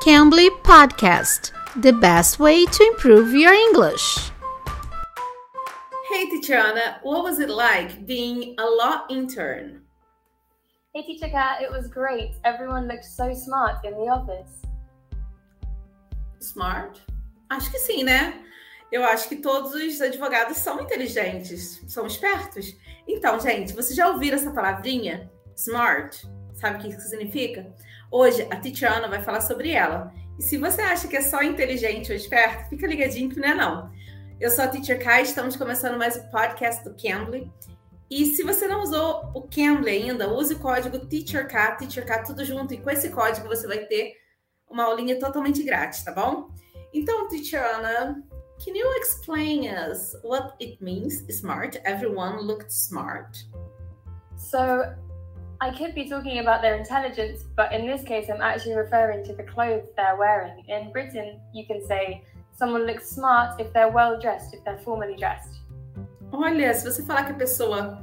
Cambly Podcast, the best way to improve your English. Hey, Tiziana, what was it like being a law intern? Hey, Teacher Kat, it was great. Everyone looked so smart in the office. Smart? Acho que sim, né? Eu acho que todos os advogados são inteligentes, são espertos. Então, gente, vocês já ouviram essa palavrinha? Smart? Sabe o que isso significa? Hoje a Titiana vai falar sobre ela. E se você acha que é só inteligente ou esperto, fica ligadinho que não é não. Eu sou a Teacher Kai, estamos começando mais o podcast do Cambly. E se você não usou o Cambly ainda, use o código TEACHERK, TEACHERK tudo junto. E com esse código você vai ter uma aulinha totalmente grátis, tá bom? Então, Titiana, can you explain us what it means smart? Everyone looked smart. So, I could be talking about their intelligence, but in this case, I'm actually referring to the clothes they're wearing. In Britain, you can say someone looks smart if they're well dressed, if they're formally dressed. Olha, se você falar que a pessoa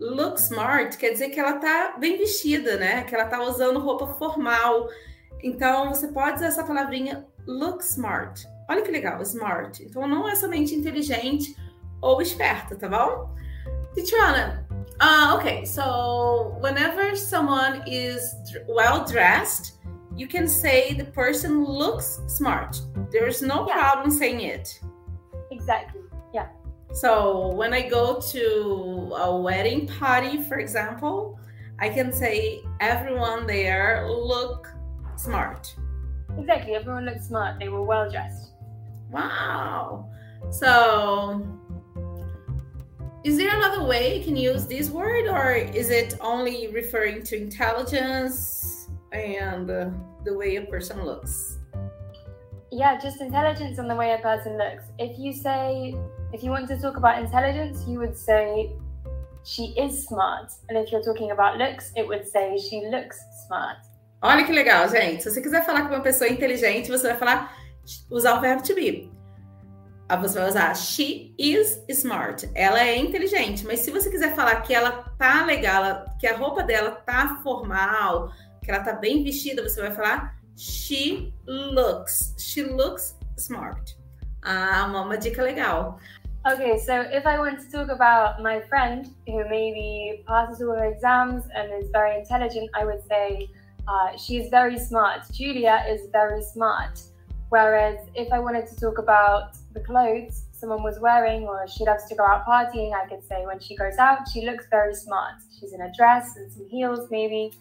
look smart, quer dizer que ela tá bem vestida, né? Que ela tá usando roupa formal. Então, você pode usar essa palavrinha look smart. Olha que legal, smart. Então, não é somente inteligente ou esperta, tá bom? Tiziana, Uh, okay, so whenever someone is well dressed, you can say the person looks smart. There's no Yeah. problem saying it. Exactly. Yeah. So when I go to a wedding party, for example, I can say everyone there look smart. Exactly. Everyone looked smart. They were well dressed. Wow. So is there another way you can use this word or is it only referring to intelligence and uh, the way a person looks? Yeah, just intelligence and the way a person looks. If you say, if you want to talk about intelligence, you would say she is smart. And if you're talking about looks, it would say she looks smart. Olha que legal, gente. Se você quiser falar com uma pessoa inteligente, você vai falar usar o verbo to be. Você vai usar she is smart. Ela é inteligente, mas se você quiser falar que ela tá legal, que a roupa dela tá formal, que ela tá bem vestida, você vai falar she looks. She looks smart. Ah, uma, uma dica legal. Okay, so if I want to talk about my friend who maybe passes all her exams and is very intelligent, I would say uh, she's very smart. Julia is very smart. Whereas if I wanted to talk about the clothes someone was wearing or she loves to go out partying, I could say when she goes out, she looks very smart. She's in a dress and some heels, maybe.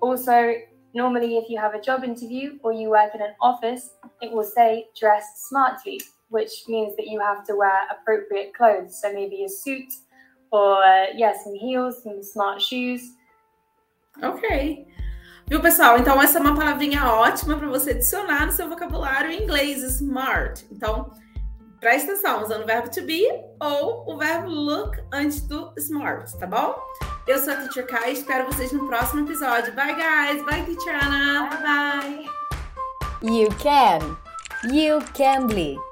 Also, normally if you have a job interview or you work in an office, it will say dress smartly which means that you have to wear appropriate clothes. So maybe a suit or, yeah, some heels, some smart shoes. Ok. Viu, pessoal? Então, essa é uma palavrinha ótima para você adicionar no seu vocabulário em inglês, smart. Então, presta atenção, usando o verbo to be ou o verbo look antes do smart, tá bom? Eu sou a Teacher Kai, espero vocês no próximo episódio. Bye, guys! Bye, Teacher Ana! Bye! You can. You can be.